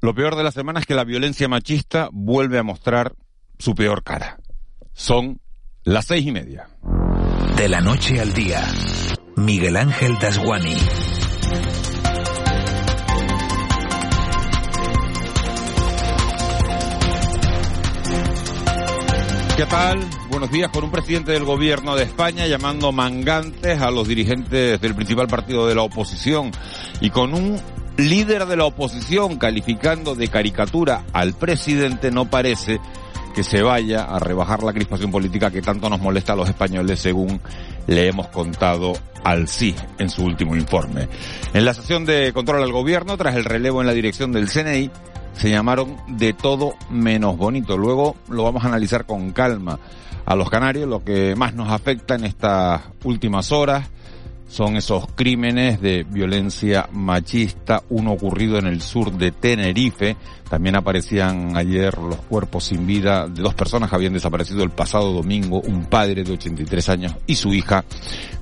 Lo peor de la semana es que la violencia machista vuelve a mostrar su peor cara. Son las seis y media. De la noche al día, Miguel Ángel Dasguani. ¿Qué tal? Buenos días con un presidente del gobierno de España llamando mangantes a los dirigentes del principal partido de la oposición y con un líder de la oposición calificando de caricatura al presidente no parece que se vaya a rebajar la crispación política que tanto nos molesta a los españoles según le hemos contado al sí en su último informe. En la sesión de control al gobierno, tras el relevo en la dirección del CNI, se llamaron de todo menos bonito. Luego lo vamos a analizar con calma. A los canarios lo que más nos afecta en estas últimas horas son esos crímenes de violencia machista, uno ocurrido en el sur de Tenerife. También aparecían ayer los cuerpos sin vida de dos personas que habían desaparecido el pasado domingo, un padre de 83 años y su hija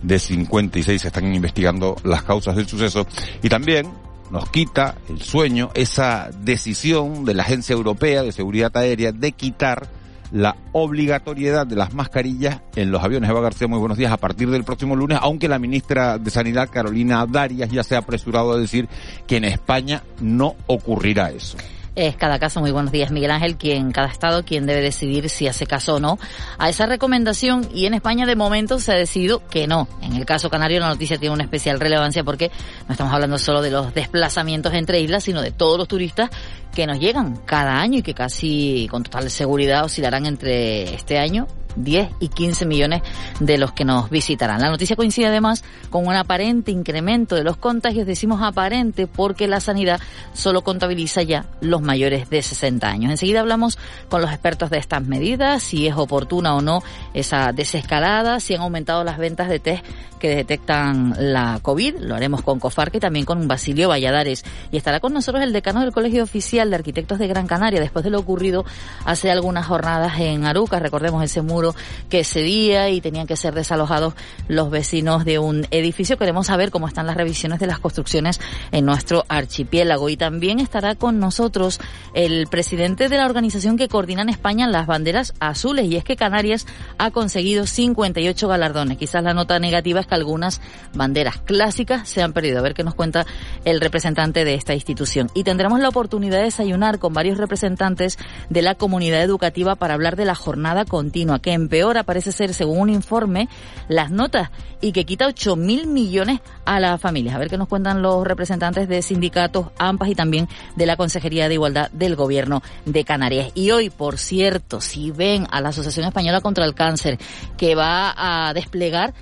de 56. Están investigando las causas del suceso. Y también nos quita el sueño esa decisión de la Agencia Europea de Seguridad Aérea de quitar la obligatoriedad de las mascarillas en los aviones. Eva García, muy buenos días. A partir del próximo lunes, aunque la ministra de Sanidad, Carolina Darias, ya se ha apresurado a decir que en España no ocurrirá eso es cada caso. Muy buenos días, Miguel Ángel, quien cada estado quien debe decidir si hace caso o no a esa recomendación y en España de momento se ha decidido que no. En el caso canario la noticia tiene una especial relevancia porque no estamos hablando solo de los desplazamientos entre islas, sino de todos los turistas que nos llegan cada año y que casi con total seguridad oscilarán entre este año 10 y 15 millones de los que nos visitarán. La noticia coincide además con un aparente incremento de los contagios. Decimos aparente porque la sanidad solo contabiliza ya los mayores de 60 años. Enseguida hablamos con los expertos de estas medidas, si es oportuna o no esa desescalada, si han aumentado las ventas de test que detectan la COVID. Lo haremos con Cofarque y también con Basilio Valladares. Y estará con nosotros el decano del Colegio Oficial de Arquitectos de Gran Canaria después de lo ocurrido hace algunas jornadas en Aruca. Recordemos ese muro que cedía y tenían que ser desalojados los vecinos de un edificio. Queremos saber cómo están las revisiones de las construcciones en nuestro archipiélago. Y también estará con nosotros el presidente de la organización que coordina en España las banderas azules. Y es que Canarias ha conseguido 58 galardones. Quizás la nota negativa es que algunas banderas clásicas se han perdido. A ver qué nos cuenta el representante de esta institución. Y tendremos la oportunidad de desayunar con varios representantes de la comunidad educativa para hablar de la jornada continua que empeora, parece ser, según un informe, las notas y que quita 8 mil millones a las familias. A ver qué nos cuentan los representantes de sindicatos, AMPAS y también de la Consejería de Igualdad del Gobierno de Canarias. Y hoy, por cierto, si ven a la Asociación Española contra el Cáncer, que va a desplegar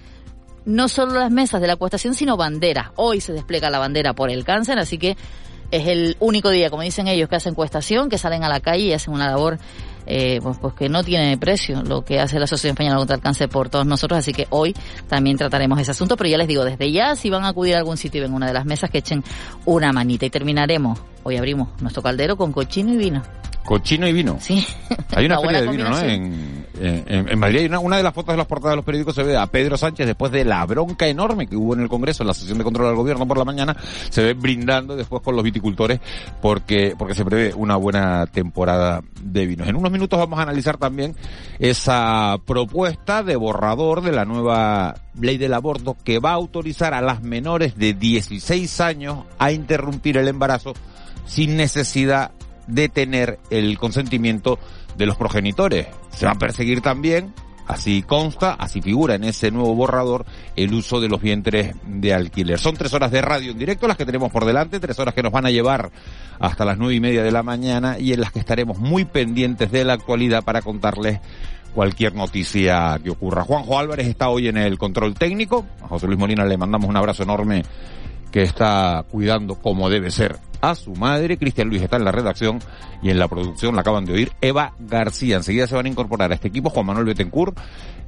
no solo las mesas de la acuestación, sino banderas. Hoy se despliega la bandera por el cáncer, así que es el único día, como dicen ellos, que hacen encuestación, que salen a la calle y hacen una labor eh, pues, pues, que no tiene precio lo que hace la Asociación Española contra el Cáncer por todos nosotros, así que hoy también trataremos ese asunto, pero ya les digo, desde ya, si van a acudir a algún sitio y ven una de las mesas, que echen una manita y terminaremos, hoy abrimos nuestro caldero con cochino y vino. Cochino y vino. Sí. Hay una, feria de vino, ¿no? En, en, Madrid hay una, una, de las fotos de las portadas de los periódicos se ve a Pedro Sánchez después de la bronca enorme que hubo en el Congreso, en la sesión de control del gobierno por la mañana, se ve brindando después con los viticultores porque, porque se prevé una buena temporada de vinos. En unos minutos vamos a analizar también esa propuesta de borrador de la nueva ley del aborto que va a autorizar a las menores de 16 años a interrumpir el embarazo sin necesidad de tener el consentimiento de los progenitores. Se va a perseguir también, así consta, así figura en ese nuevo borrador, el uso de los vientres de alquiler. Son tres horas de radio en directo las que tenemos por delante, tres horas que nos van a llevar hasta las nueve y media de la mañana y en las que estaremos muy pendientes de la actualidad para contarles cualquier noticia que ocurra. Juanjo Álvarez está hoy en el control técnico. A José Luis Molina le mandamos un abrazo enorme que está cuidando como debe ser a su madre. Cristian Luis está en la redacción y en la producción la acaban de oír Eva García. Enseguida se van a incorporar a este equipo Juan Manuel Betancourt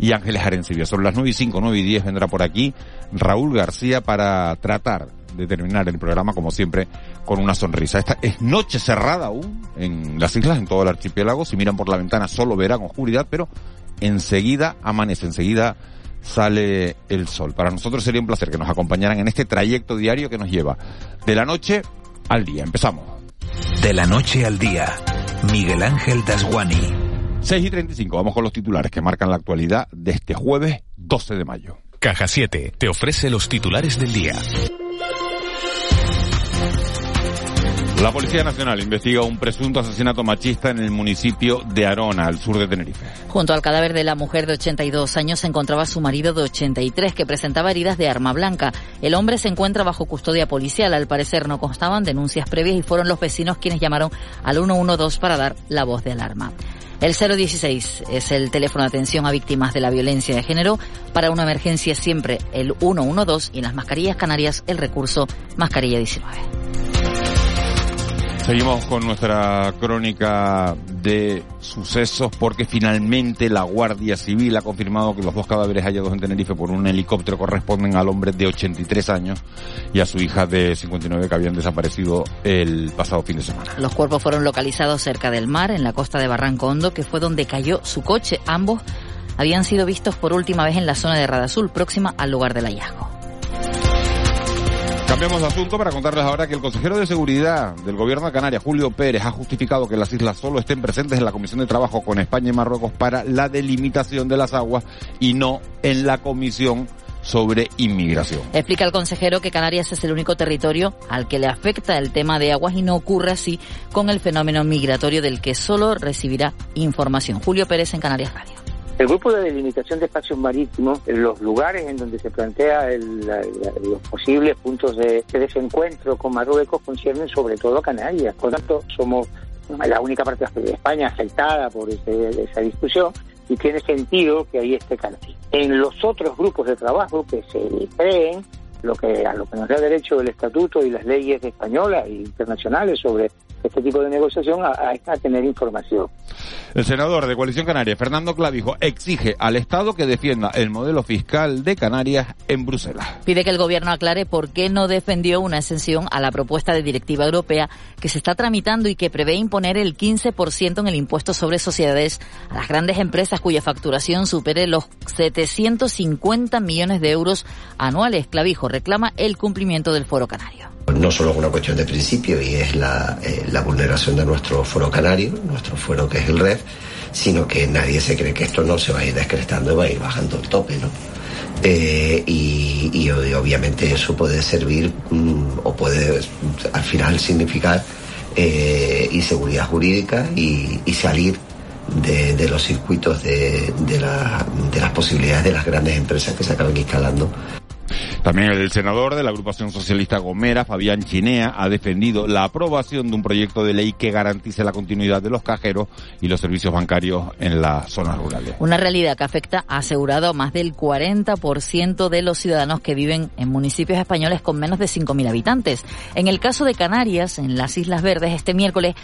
y Ángeles Arencibia. Sobre las 9 y 5, 9 y 10 vendrá por aquí Raúl García para tratar de terminar el programa como siempre con una sonrisa. Esta es noche cerrada aún en las islas, en todo el archipiélago. Si miran por la ventana solo verán oscuridad, pero enseguida amanece, enseguida sale el sol. Para nosotros sería un placer que nos acompañaran en este trayecto diario que nos lleva de la noche al día. Empezamos. De la noche al día, Miguel Ángel Dasguani. 6 y 35, vamos con los titulares que marcan la actualidad de este jueves 12 de mayo. Caja 7 te ofrece los titulares del día. La Policía Nacional investiga un presunto asesinato machista en el municipio de Arona, al sur de Tenerife. Junto al cadáver de la mujer de 82 años se encontraba su marido de 83 que presentaba heridas de arma blanca. El hombre se encuentra bajo custodia policial. Al parecer no constaban denuncias previas y fueron los vecinos quienes llamaron al 112 para dar la voz de alarma. El 016 es el teléfono de atención a víctimas de la violencia de género. Para una emergencia siempre el 112 y en las mascarillas canarias el recurso mascarilla 19. Seguimos con nuestra crónica de sucesos porque finalmente la Guardia Civil ha confirmado que los dos cadáveres hallados en Tenerife por un helicóptero corresponden al hombre de 83 años y a su hija de 59 que habían desaparecido el pasado fin de semana. Los cuerpos fueron localizados cerca del mar, en la costa de Barranco Hondo, que fue donde cayó su coche. Ambos habían sido vistos por última vez en la zona de Radazul, próxima al lugar del hallazgo. Cambiamos de asunto para contarles ahora que el consejero de seguridad del gobierno de Canarias, Julio Pérez, ha justificado que las islas solo estén presentes en la Comisión de Trabajo con España y Marruecos para la delimitación de las aguas y no en la Comisión sobre inmigración. Explica el consejero que Canarias es el único territorio al que le afecta el tema de aguas y no ocurre así con el fenómeno migratorio del que solo recibirá información. Julio Pérez en Canarias Radio. El grupo de delimitación de espacios marítimos, los lugares en donde se plantea el, los posibles puntos de, de, desencuentro con Marruecos conciernen sobre todo a Canarias. Por tanto, somos la única parte de España afectada por ese, esa discusión y tiene sentido que ahí esté Canarias. En los otros grupos de trabajo que se creen, lo que a lo que nos da derecho el estatuto y las leyes españolas e internacionales sobre este tipo de negociación a, a, a, tener información. El senador de Coalición Canaria, Fernando Clavijo, exige al Estado que defienda el modelo fiscal de Canarias en Bruselas. Pide que el gobierno aclare por qué no defendió una exención a la propuesta de directiva europea que se está tramitando y que prevé imponer el 15% en el impuesto sobre sociedades a las grandes empresas cuya facturación supere los 750 millones de euros anuales. Clavijo reclama el cumplimiento del foro canario no solo es una cuestión de principio y es la, eh, la, vulneración de nuestro foro canario, nuestro foro que es el REF, sino que nadie se cree que esto no se va a ir descrestando y va a ir bajando el tope, ¿no? Eh, y, obviamente eso puede servir mm, o puede al final significar eh, inseguridad jurídica y, salir de, los circuitos de, de las posibilidades de las grandes empresas que se acaban instalando también el senador de la agrupación socialista Gomera, Fabián Chinea, ha defendido la aprobación de un proyecto de ley que garantice la continuidad de los cajeros y los servicios bancarios en las zonas rurales. Una realidad que afecta, asegurado, a más del 40% de los ciudadanos que viven en municipios españoles con menos de 5.000 habitantes. En el caso de Canarias, en las Islas Verdes, este miércoles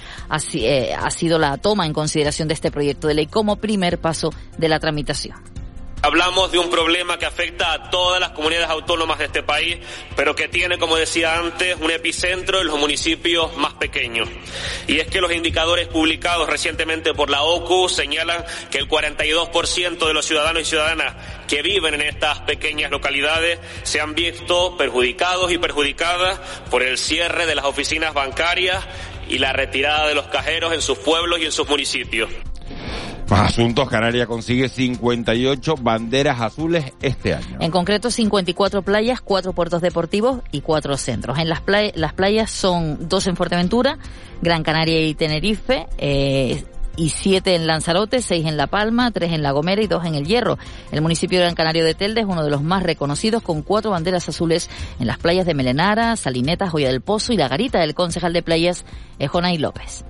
eh, ha sido la toma en consideración de este proyecto de ley como primer paso de la tramitación. Hablamos de un problema que afecta a todas las comunidades autónomas de este país, pero que tiene, como decía antes, un epicentro en los municipios más pequeños. Y es que los indicadores publicados recientemente por la OCU señalan que el 42% de los ciudadanos y ciudadanas que viven en estas pequeñas localidades se han visto perjudicados y perjudicadas por el cierre de las oficinas bancarias y la retirada de los cajeros en sus pueblos y en sus municipios. Más asuntos, Canarias consigue 58 banderas azules este año. En concreto, 54 playas, 4 puertos deportivos y 4 centros. En las, play las playas son dos en Fuerteventura, Gran Canaria y Tenerife, eh, y siete en Lanzarote, seis en La Palma, tres en La Gomera y dos en El Hierro. El municipio de Gran Canario de Telde es uno de los más reconocidos con cuatro banderas azules en las playas de Melenara, Salineta, Joya del Pozo y La Garita. del concejal de playas es Jonay López.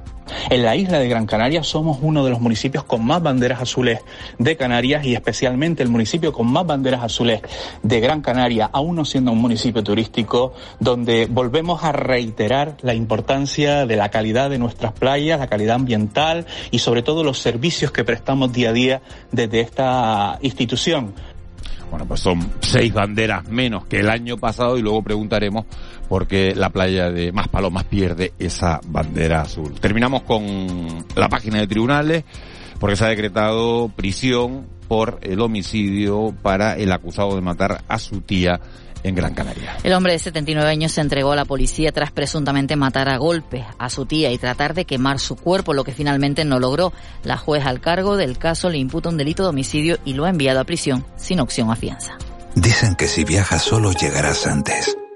En la isla de Gran Canaria somos uno de los municipios con más banderas azules de Canarias y especialmente el municipio con más banderas azules de Gran Canaria, aún no siendo un municipio turístico, donde volvemos a reiterar la importancia de la calidad de nuestras playas, la calidad ambiental y sobre todo los servicios que prestamos día a día desde esta institución. Bueno, pues son seis banderas menos que el año pasado y luego preguntaremos por qué la playa de Maspalomas pierde esa bandera azul. Terminamos con la página de tribunales porque se ha decretado prisión por el homicidio para el acusado de matar a su tía en Gran Canaria. El hombre de 79 años se entregó a la policía tras presuntamente matar a golpes a su tía y tratar de quemar su cuerpo, lo que finalmente no logró. La jueza al cargo del caso le imputa un delito de homicidio y lo ha enviado a prisión sin opción a fianza. Dicen que si viajas solo llegarás antes,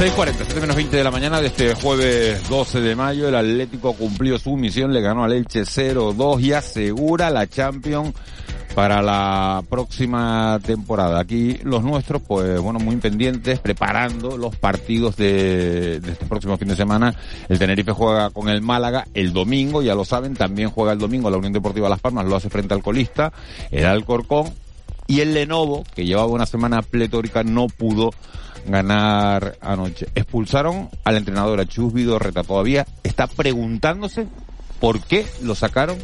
...6.47 menos 20 de la mañana de este jueves 12 de mayo... ...el Atlético cumplió su misión, le ganó al Elche 0-2... ...y asegura la Champions para la próxima temporada. Aquí los nuestros, pues bueno, muy pendientes, preparando los partidos de, este próximo fin de semana. El Tenerife juega con el Málaga el domingo, ya lo saben, también juega el domingo la Unión Deportiva Las Palmas, lo hace frente al colista, el Alcorcón, y el Lenovo, que llevaba una semana pletórica, no pudo ganar anoche. Expulsaron al entrenador a Chus Vidorreta, todavía está preguntándose por qué lo sacaron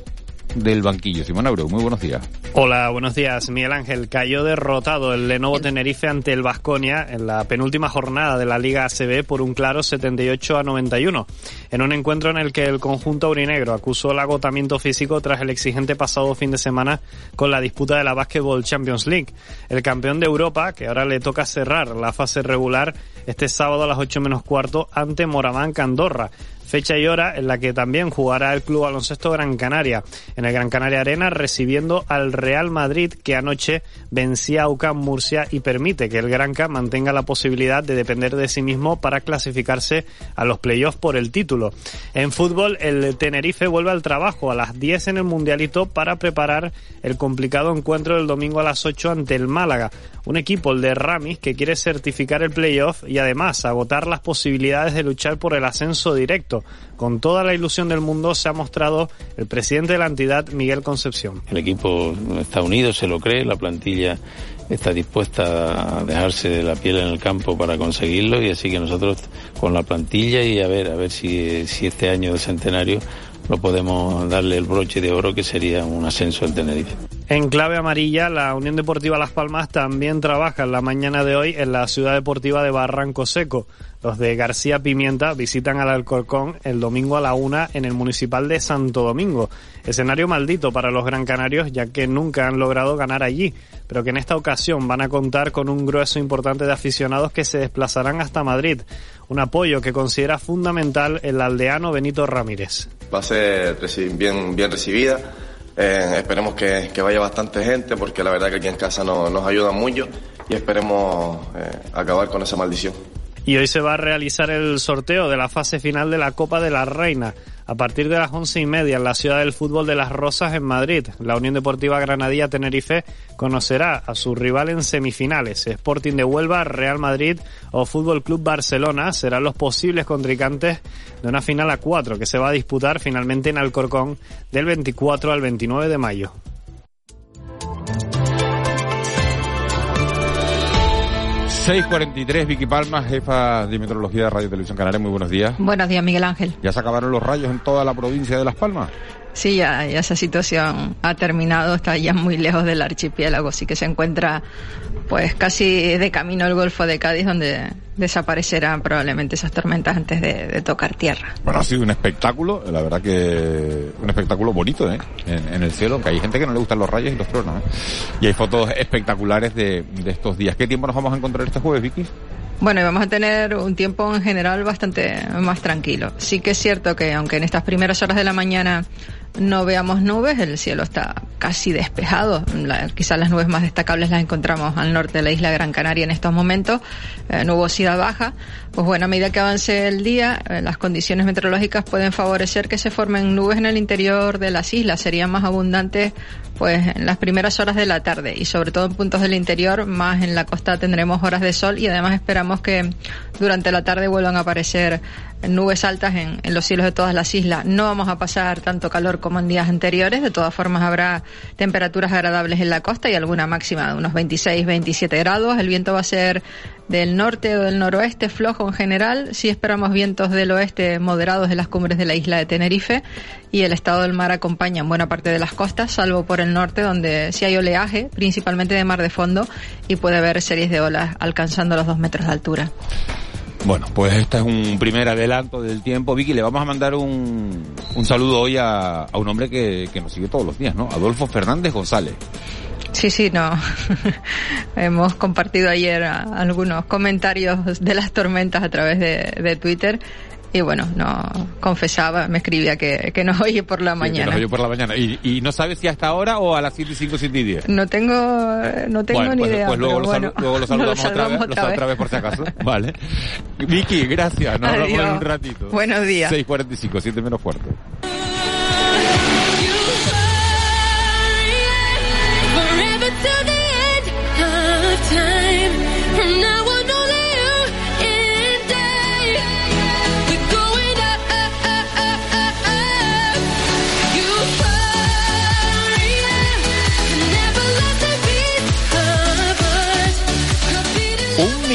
del banquillo. Simón Abreu, muy buenos días. Hola, buenos días. Miguel Ángel cayó derrotado el Lenovo Tenerife ante el Vasconia en la penúltima jornada de la Liga ACB por un claro 78 a 91, en un encuentro en el que el conjunto aurinegro acusó el agotamiento físico tras el exigente pasado fin de semana con la disputa de la Basketball Champions League. El campeón de Europa, que ahora le toca cerrar la fase regular este sábado a las 8 menos cuarto ante Moraván Candorra fecha y hora en la que también jugará el Club Baloncesto Gran Canaria, en el Gran Canaria Arena, recibiendo al Real Madrid, que anoche vencía a UCAM Murcia y permite que el Granca mantenga la posibilidad de depender de sí mismo para clasificarse a los playoffs por el título. En fútbol, el Tenerife vuelve al trabajo a las 10 en el Mundialito para preparar el complicado encuentro del domingo a las 8 ante el Málaga, un equipo, el de Ramis, que quiere certificar el playoff y además agotar las posibilidades de luchar por el ascenso directo. Con toda la ilusión del mundo se ha mostrado el presidente de la entidad, Miguel Concepción. El equipo está unido, se lo cree, la plantilla está dispuesta a dejarse de la piel en el campo para conseguirlo y así que nosotros con la plantilla y a ver, a ver si, si este año de centenario lo podemos darle el broche de oro que sería un ascenso en Tenerife. En clave amarilla, la Unión Deportiva Las Palmas también trabaja en la mañana de hoy en la ciudad deportiva de Barranco Seco. Los de García Pimienta visitan al Alcorcón el domingo a la una en el municipal de Santo Domingo. Escenario maldito para los Gran Canarios ya que nunca han logrado ganar allí, pero que en esta ocasión van a contar con un grueso importante de aficionados que se desplazarán hasta Madrid. Un apoyo que considera fundamental el aldeano Benito Ramírez. Va a ser bien, recibida eh, esperemos que, que, vaya bastante gente porque la verdad que aquí en casa no, nos ayuda mucho y esperemos eh, acabar con esa maldición. Y hoy se va a realizar el sorteo de la fase final de la Copa de la Reina a partir de las once y media en la ciudad del fútbol de Las Rosas en Madrid. La Unión Deportiva Granadilla Tenerife conocerá a su rival en semifinales. Sporting de Huelva, Real Madrid o Fútbol Club Barcelona serán los posibles contrincantes de una final a cuatro que se va a disputar finalmente en Alcorcón del 24 al 29 de mayo. 643, Vicky Palma, jefa de Meteorología de Radio Televisión Canaria. Muy buenos días. Buenos días, Miguel Ángel. ¿Ya se acabaron los rayos en toda la provincia de Las Palmas? Sí, ya, ya, esa situación ha terminado, está ya muy lejos del archipiélago, sí que se encuentra pues casi de camino al Golfo de Cádiz, donde desaparecerán probablemente esas tormentas antes de, tocar tierra. Bueno, ha sido un espectáculo, la verdad que un espectáculo bonito, ¿eh? En, el cielo, que hay gente que no le gustan los rayos y los tronos, ¿eh? Y hay fotos espectaculares de, de estos días. ¿Qué tiempo nos vamos a encontrar este jueves, Vicky? Bueno, y vamos a tener un tiempo en general bastante más tranquilo. Sí que es cierto que aunque en estas primeras horas de la mañana no veamos nubes, el cielo está casi despejado. La, quizás las nubes más destacables las encontramos al norte de la isla Gran Canaria en estos momentos, eh, nubosidad baja. Pues bueno, a medida que avance el día, eh, las condiciones meteorológicas pueden favorecer que se formen nubes en el interior de las islas. Serían más abundantes pues en las primeras horas de la tarde y sobre todo en puntos del interior, más en la costa tendremos horas de sol y además esperamos que durante la tarde vuelvan a aparecer nubes altas en, en, los cielos de todas las islas. No vamos a pasar tanto calor como en días anteriores. De todas formas, habrá temperaturas agradables en la costa y alguna máxima de unos 26, 27 grados. El viento va a ser del norte o del noroeste flojo en general. Sí esperamos vientos del oeste moderados de las cumbres de la isla de Tenerife y el estado del mar acompaña en buena parte de las costas, salvo por el norte donde sí hay oleaje, principalmente de mar de fondo, y puede haber series de olas alcanzando los dos metros de altura. Bueno, pues este es un primer adelanto del tiempo. Vicky, le vamos a mandar un, un saludo hoy a, a un hombre que, que nos sigue todos los días, ¿no? Adolfo Fernández González. Sí, sí, no. Hemos compartido ayer algunos comentarios de las tormentas a través de, de Twitter y bueno, no confesaba, me escribía que, que nos oye por la Sí, mañana. que nos oyó por la mañana. ¿Y, y no sabes si hasta ahora o a las 7 y 5, 7 y 10? No tengo, no tengo bueno, ni pues, idea. pues luego, lo, bueno, luego lo saludamos, lo otra, vez, saludamos lo saludamos otra vez por si acaso. Vale. Vicky, gracias. Nos vemos en un ratito. Buenos días. 6.45, 7 menos cuarto.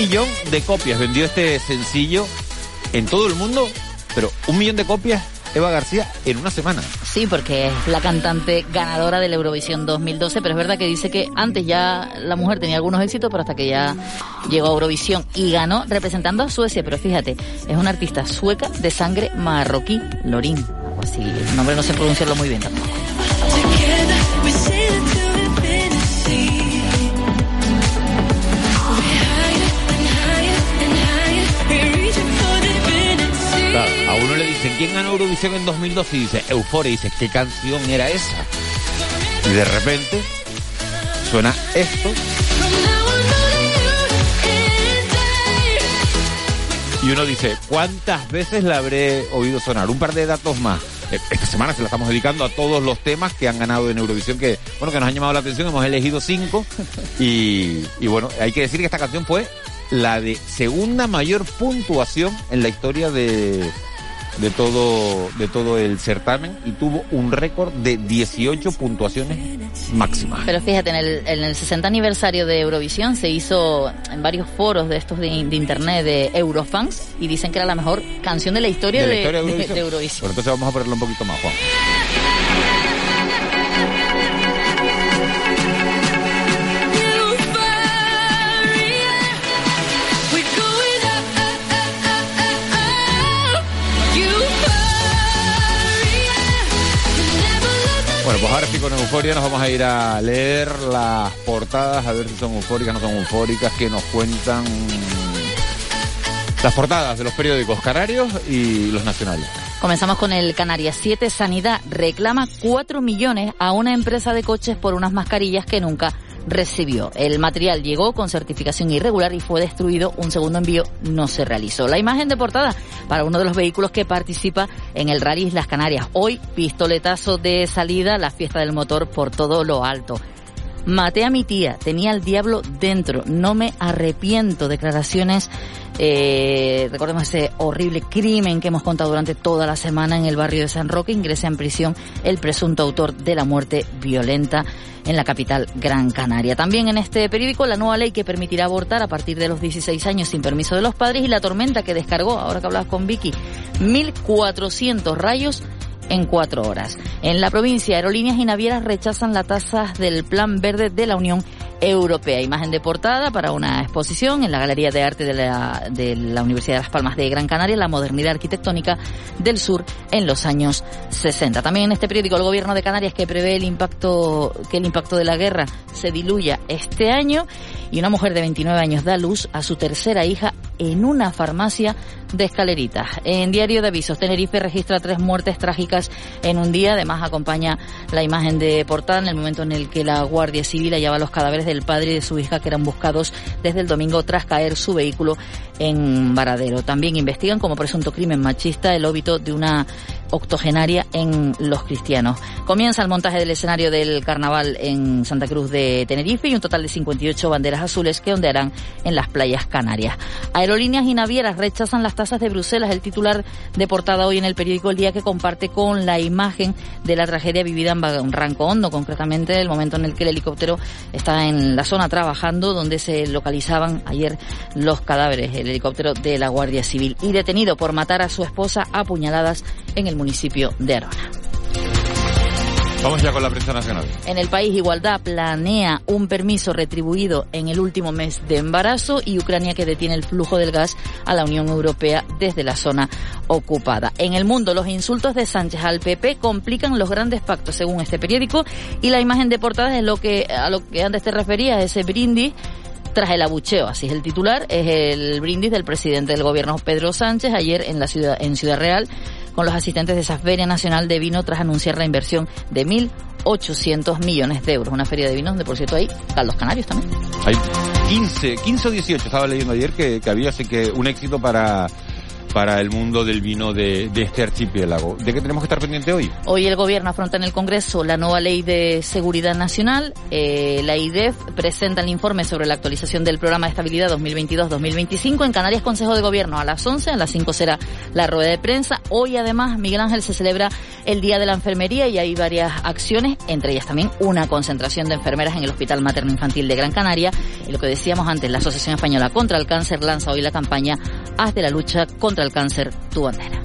Millón de copias vendió este sencillo en todo el mundo, pero un millón de copias, Eva García, en una semana. Sí, porque es la cantante ganadora de la Eurovisión 2012, pero es verdad que dice que antes ya la mujer tenía algunos éxitos, pero hasta que ya llegó a Eurovisión y ganó representando a Suecia, pero fíjate, es una artista sueca de sangre marroquí, Lorin, algo así, el nombre no sé pronunciarlo muy bien tampoco. ¿Quién ganó Eurovisión en 2012? Y dice, Euforia. Y dice, ¿qué canción era esa? Y de repente suena esto y uno dice, ¿cuántas veces la habré oído sonar? Un par de datos más. Eh, Esta semana se la estamos dedicando a todos los temas que han ganado en Eurovisión, que bueno que nos han llamado la atención, hemos elegido cinco y bueno, hay que decir que esta canción fue la de segunda mayor puntuación en la historia de, de todo de todo el certamen y tuvo un récord de 18 puntuaciones máximas. Pero fíjate, en el, en el 60 aniversario de Eurovisión se hizo en varios foros de estos de, de internet de Eurofans y dicen que era la mejor canción de la historia De de, la historia de de- Eurovisión. entonces vamos a ponerlo un poquito más, Juan. Con Euforia nos vamos a ir a leer las portadas, a ver si son eufóricas, no son eufóricas, que nos cuentan las portadas de los periódicos canarios y los nacionales. Comenzamos con el Canarias 7. Sanidad reclama 4 millones a una empresa de coches por unas mascarillas que nunca recibió. El material llegó con certificación irregular y fue destruido. Un segundo envío no se realizó. La imagen de portada para uno de los vehículos que participa en el Rally Islas Canarias. Hoy, pistoletazo de salida, la fiesta del motor por todo lo alto. Maté a mi tía, tenía al diablo dentro, no me arrepiento. Declaraciones, eh, recordemos ese horrible crimen que hemos contado durante toda la semana en el barrio de San Roque. Ingresa en prisión el presunto autor de la muerte violenta en la capital Gran Canaria. También en este periódico la nueva ley que permitirá abortar a partir de los 16 años sin permiso de los padres y la tormenta que descargó, ahora que hablabas con Vicky, 1.400 rayos en cuatro horas. En la provincia, aerolíneas y navieras rechazan las tasas del Plan Verde de la Unión Europea. Imagen de portada para una exposición en la Galería de Arte de la, de la Universidad de Las Palmas de Gran Canaria, la modernidad arquitectónica del sur en los años 60. También en este periódico el gobierno de Canarias que prevé el impacto, que el impacto de la guerra se diluya este año y una mujer de 29 años da luz a su tercera hija en una farmacia de escaleritas. En Diario de Avisos, Tenerife registra tres muertes trágicas en un día. Además, acompaña la imagen de portada en el momento en el que la Guardia Civil hallaba los cadáveres del padre y de su hija que eran buscados desde el domingo tras caer su vehículo en Varadero. También investigan como presunto crimen machista el óbito de una octogenaria en los cristianos. Comienza el montaje del escenario del carnaval en Santa Cruz de Tenerife y un total de 58 banderas azules que ondearán en las playas canarias. Aerolíneas y navieras rechazan las tasas de Bruselas. El titular de portada hoy en el periódico El Día que comparte con la imagen de la tragedia vivida en Ranco Hondo, concretamente el momento en el que el helicóptero está en la zona trabajando donde se localizaban ayer los cadáveres, el helicóptero de la Guardia Civil y detenido por matar a su esposa a puñaladas en el municipio de Arona. Vamos ya con la prensa nacional. En el país, Igualdad planea un permiso retribuido en el último mes de embarazo y Ucrania que detiene el flujo del gas a la Unión Europea desde la zona ocupada. En el mundo, los insultos de Sánchez al PP complican los grandes pactos, según este periódico, y la imagen de portada es lo que, a lo que antes te referías, ese brindis tras el abucheo, así es el titular, es el brindis del presidente del gobierno Pedro Sánchez ayer en la ciudad en Ciudad Real con los asistentes de esa Feria Nacional de Vino tras anunciar la inversión de 1.800 millones de euros. Una feria de vinos donde, por cierto, hay caldos canarios también. Hay 15, 15 o 18, estaba leyendo ayer que, que había, así que un éxito para para el mundo del vino de, este archipiélago. ¿De qué tenemos que estar pendiente hoy? Hoy el gobierno afronta en el Congreso la nueva ley de seguridad nacional. Eh, la IDEF presenta el informe sobre la actualización del programa de estabilidad 2022-2025. En Canarias, Consejo de Gobierno a las 11, a las 5 será la rueda de prensa. Hoy además, Miguel Ángel se celebra el Día de la Enfermería y hay varias acciones, entre ellas también una concentración de enfermeras en el Hospital Materno Infantil de Gran Canaria. Y lo que decíamos antes, la Asociación Española contra el Cáncer lanza hoy la campaña Haz la lucha contra el cáncer tu bandera.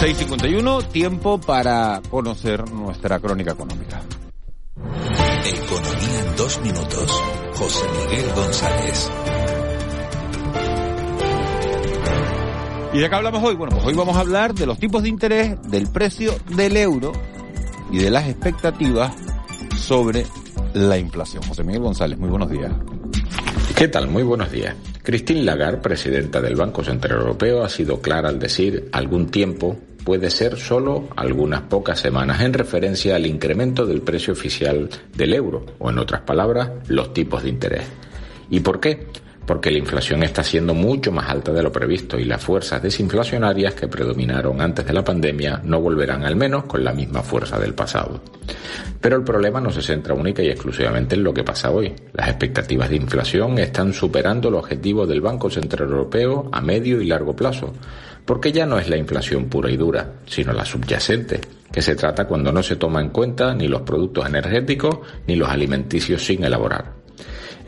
6.51, tiempo para conocer nuestra crónica económica. Economía en dos minutos. José Miguel González. ¿Y de qué hablamos hoy? Bueno, pues hoy vamos a hablar de los tipos de interés, del precio del euro y de las expectativas sobre la inflación. José Miguel González, muy buenos días. ¿Qué tal? Muy buenos días. Christine Lagarde, presidenta del Banco Central Europeo, ha sido clara al decir algún tiempo puede ser solo algunas pocas semanas en referencia al incremento del precio oficial del euro, o en otras palabras, los tipos de interés. ¿Y por qué? Porque la inflación está siendo mucho más alta de lo previsto y las fuerzas desinflacionarias que predominaron antes de la pandemia no volverán al menos con la misma fuerza del pasado. Pero el problema no se centra única y exclusivamente en lo que pasa hoy. Las expectativas de inflación están superando el objetivo del Banco Central Europeo a medio y largo plazo, porque ya no es la inflación pura y dura, sino la subyacente, que se trata cuando no se toma en cuenta ni los productos energéticos ni los alimenticios sin elaborar.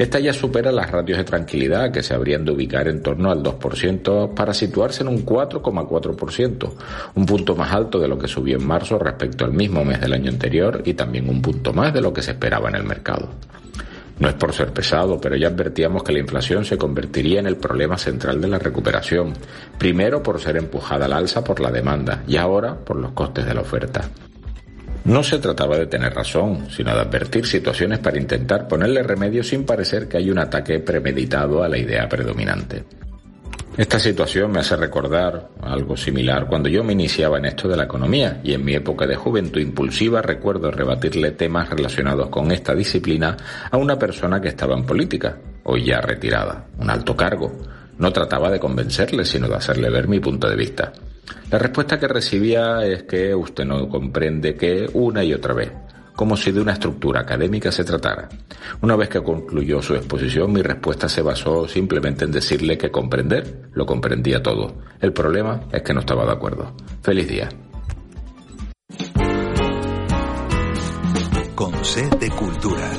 Esta ya supera las ratios de tranquilidad que se habrían de ubicar en torno al 2% para situarse en un 4,4%, un punto más alto de lo que subió en marzo respecto al mismo mes del año anterior y también un punto más de lo que se esperaba en el mercado. No es por ser pesado, pero ya advertíamos que la inflación se convertiría en el problema central de la recuperación, primero por ser empujada al alza por la demanda y ahora por los costes de la oferta. No se trataba de tener razón, sino de advertir situaciones para intentar ponerle remedio sin parecer que hay un ataque premeditado a la idea predominante. Esta situación me hace recordar algo similar cuando yo me iniciaba en esto de la economía y en mi época de juventud impulsiva recuerdo rebatirle temas relacionados con esta disciplina a una persona que estaba en política, hoy ya retirada, un alto cargo. No trataba de convencerle, sino de hacerle ver mi punto de vista. La respuesta que recibía es que usted no comprende que una y otra vez, como si de una estructura académica se tratara. Una vez que concluyó su exposición, mi respuesta se basó simplemente en decirle que comprender lo comprendía todo. El problema es que no estaba de acuerdo. Feliz día. Con C de Cultura.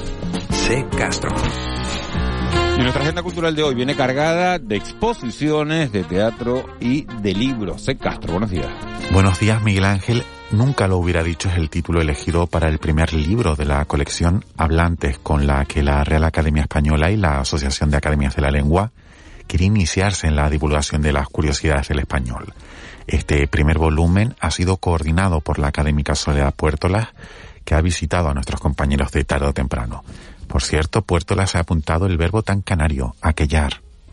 C Castro. Y nuestra agenda cultural de hoy viene cargada de exposiciones, de teatro y de libros. C. Castro, buenos días. Buenos días, Miguel Ángel. Nunca lo hubiera dicho es el título elegido para el primer libro de la colección Hablantes con la que la Real Academia Española y la Asociación de Academias de la Lengua quieren iniciarse en la divulgación de las curiosidades del español. Este primer volumen ha sido coordinado por la académica Soledad Puertolas, que ha visitado a nuestros compañeros de tarde o temprano. Por cierto, Puertolas ha apuntado el verbo tan canario, aquellar.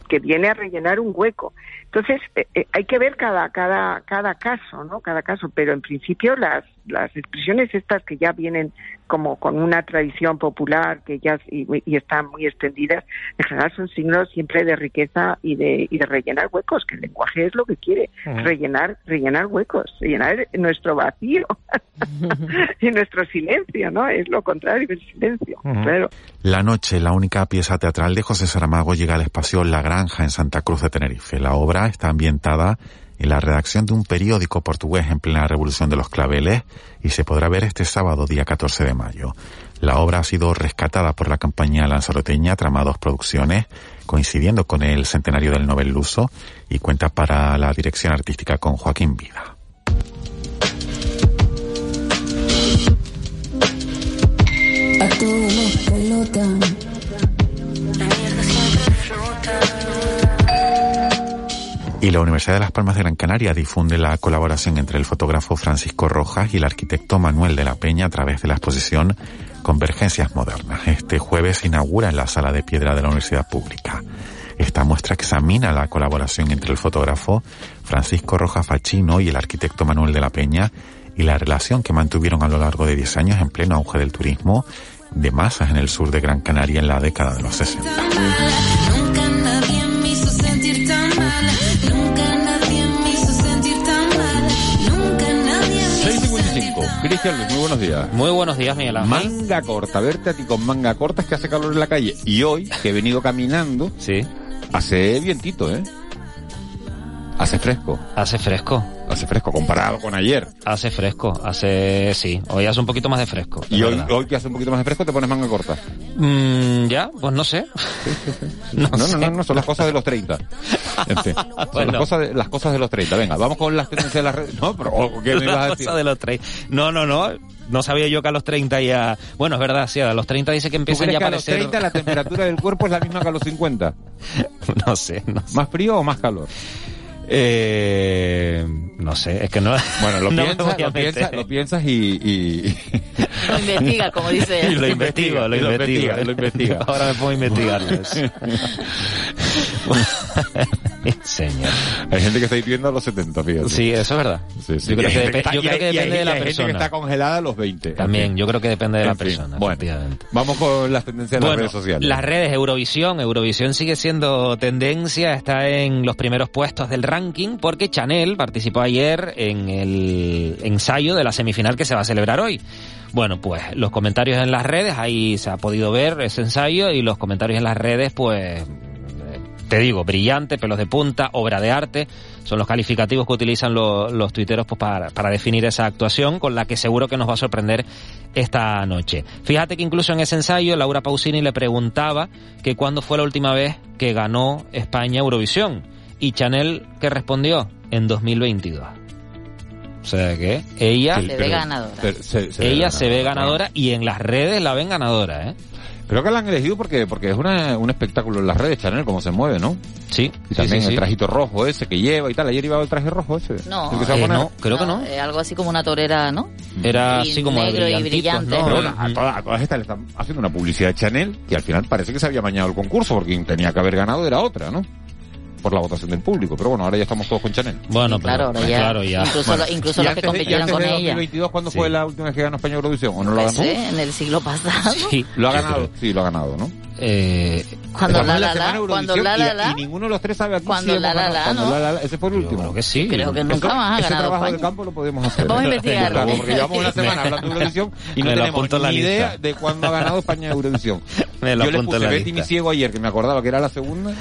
que viene a rellenar un hueco. Entonces, eh, eh, hay que ver cada, cada, cada caso, ¿no? Cada caso, pero en principio las, las expresiones estas que ya vienen como con una tradición popular que ya y, y están muy extendidas, en general son signos siempre de riqueza y de, y de rellenar huecos, que el lenguaje es lo que quiere, rellenar, rellenar huecos, rellenar nuestro vacío y nuestro silencio, ¿no? Es lo contrario, el silencio, claro. La noche, la única pieza teatral de José Saramago llega al espacio La Granja en Santa Cruz de Tenerife. La obra está ambientada en la redacción de un periódico portugués en plena revolución de los claveles y se podrá ver este sábado, día 14 de mayo. La obra ha sido rescatada por la compañía lanzaroteña Tramados Producciones, coincidiendo con el centenario del Nobel Luso, y cuenta para la dirección artística con Joaquín Vida. A todos los Y la Universidad de Las Palmas de Gran Canaria difunde la colaboración entre el fotógrafo Francisco Rojas y el arquitecto Manuel de la Peña a través de la exposición Convergencias Modernas. Este jueves se inaugura en la Sala de Piedra de la Universidad Pública. Esta muestra examina la colaboración entre el fotógrafo Francisco Rojas Fachino y el arquitecto Manuel de la Peña y la relación que mantuvieron a lo largo de 10 años en pleno auge del turismo de masas en el sur de Gran Canaria en la década de los 60. Cristian Luis, muy buenos días. Muy buenos días, Miguel Ángel. Manga corta, verte a ti con manga corta es que hace calor en la calle. Y hoy, que he venido caminando, sí. hace vientito, ¿eh? Hace fresco. Hace fresco. Hace fresco, comparado con ayer. Hace fresco, hace, sí, hoy hace un poquito más de fresco. es Y hoy, hoy que hace un poquito más de fresco te pones manga corta. Mm, ya, pues no sé. No, no, no, no, son las cosas de los 30. En fin, son Bueno. las, cosas de, las cosas de los 30. Venga, vamos con las tendencias de las redes. No, pero ¿qué me ibas a decir? de los 30. No, no, no. No sabía yo que a los 30 ya... Bueno, es verdad, sí, a los 30 dice que ¿Tú empiezan ya a que a los aparecer... 30 la temperatura del cuerpo es la misma que a los 50? No sé, no sé. ¿Más frío o más calor? Eh, no sé, es que no... Bueno, lo, no piensas, lo, piensas, lo piensas y... y- Lo investiga, como dice Y él. lo investigo, lo y lo investigo. investiga, lo investiga. Ahora me pongo a. Señor. Hay gente que está viviendo a los 70, fíjate. Sí, eso es verdad. Sí, sí. Yo creo que, gente está- yo creo que hay- depende de la hay gente persona. que está congelada a los 20. También, yo creo que depende de la fin, persona. Bueno, vamos con las tendencias de las redes sociales. Las redes, Eurovisión. Eurovisión sigue siendo tendencia, está en los primeros puestos del ranking porque Chanel participó ayer en el ensayo de la semifinal que se va a celebrar hoy. Bueno, pues los comentarios en las redes, ahí se ha podido ver ese ensayo y los comentarios en las redes, pues te digo, brillante, pelos de punta, obra de arte, son los calificativos que utilizan lo- los tuiteros pues, para, para definir esa actuación con la que seguro que nos va a sorprender esta noche. Fíjate que incluso en ese ensayo Laura Pausini le preguntaba que cuándo fue la última vez que ganó España Eurovisión y Chanel que respondió en 2022. O sea que ella Se ve ganadora. Pero se- se ve ella se ve ganadora. ganadora y en las redes la ven ganadora, ¿eh? Creo que la han elegido porque porque es una, un espectáculo en las redes, Chanel, cómo se mueve, ¿no? Sí. Y también sí, sí. el trajito rojo ese que lleva y tal. Ayer iba el traje rojo ese. No, El que se va a Eh, no, creo que no. eh, algo así como una torera, ¿no? Era Y así como de negro y brillante. ¿no? Pero bueno, a todas, a todas estas le están haciendo una publicidad de Chanel que al final parece que se había mañado el concurso porque quien tenía que haber ganado era otra, ¿no? Por la votación del público. Pero bueno, ahora ya estamos todos con Chanel. Bueno, Sí, claro, pero, ahora ya. claro, ya. Incluso, Bueno, lo- incluso ¿y los que de- compitieron con de ella. 2022, ¿cuándo Sí. fue la última vez que ganó España Eurovisión? ¿O no lo ganó? Ese, en el siglo pasado. Sí, Lo ha ganado, sí, lo ha ganado, ¿no? Eh, Cuando la la la, cuando la y- la y, la, ninguno de los tres sabe aquí Cuando si hemos la la la, Cuando ¿no? la la la, ese fue el yo último. creo que sí. creo que nunca más ha Ese ganado trabajo de España. campo lo podemos hacer. Vamos a investigarlo. Claro, porque llevamos una semana hablando de Eurovisión y no Me lo tenemos la ni lista. idea de cuándo ha ganado España Eurovisión. Me lo Yo le puse la Betty mi ciego ayer, que me acordaba que era la segunda,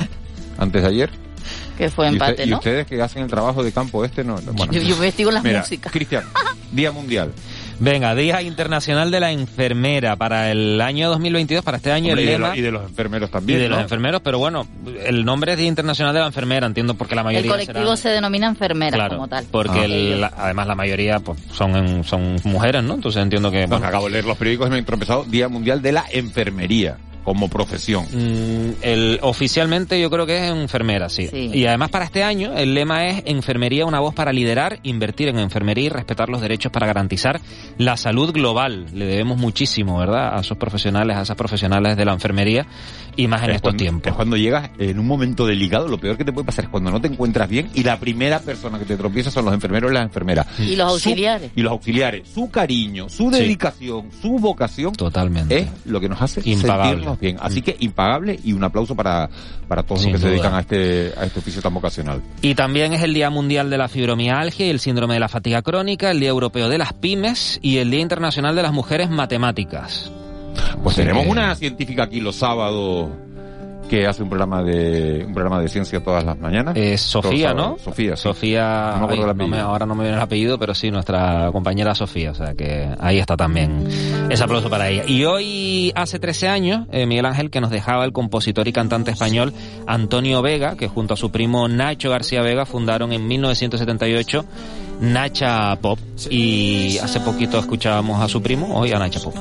antes de ayer. Que fue y, usted- empate, y ¿no? ustedes que hacen el trabajo de campo este, no. bueno. Yo, yo investigo las Mira, músicas. Cristian, Día Mundial. Venga, Día Internacional de la Enfermera para el año 2022, para este año Hombre, y, el de lema... los, y de los enfermeros y también. de los enfermeros, pero bueno, el nombre es Día Internacional de la Enfermera, entiendo porque la El mayoría colectivo serán- se denomina enfermeras Claro, como tal. porque Ah. el- la- además la mayoría pues son en- son mujeres, ¿no? Entonces entiendo que... No, bueno, acabo de leer los periódicos y me he tropezado. Día Mundial de la Enfermería. Como profesión. Mm, el, oficialmente yo creo que es enfermera, sí. Sí. Y además para este año el lema es enfermería, una voz para liderar, invertir en enfermería y respetar los derechos para garantizar la salud global. Le debemos muchísimo, ¿verdad? A esos profesionales, a esas profesionales de la enfermería y más en Es estos cuando- tiempos. Es cuando llegas en un momento delicado, lo peor que te puede pasar es cuando no te encuentras bien y la primera persona que te tropieza son los enfermeros y las enfermeras. Y los Su- auxiliares. y los auxiliares. Su cariño, su Sí. dedicación, su vocación Totalmente. es lo que nos hace Impagable. sentirnos bien. Así que impagable y un aplauso para, para todos Sin los que se dedican a este, a este oficio tan vocacional. Y también es el Día Mundial de la Fibromialgia y el Síndrome de la Fatiga Crónica, el Día Europeo de las Pymes y el Día Internacional de las Mujeres Matemáticas. Pues Así tenemos que- una científica aquí los sábados que hace un programa de un programa de ciencia todas las mañanas. Es Sofía, ¿no? Sofía, sí. Sofía, No me acuerdo ay, el no me- ahora no me viene el apellido, pero sí, nuestra compañera Sofía, o sea que ahí está también ese aplauso para ella. Y hoy, hace 13 años, eh, Miguel Ángel, que nos dejaba el compositor y cantante español Antonio Vega, que junto a su primo Nacho García Vega fundaron en 1978 Nacha Pop. Y hace poquito escuchábamos a su primo, hoy a Nacha Pop.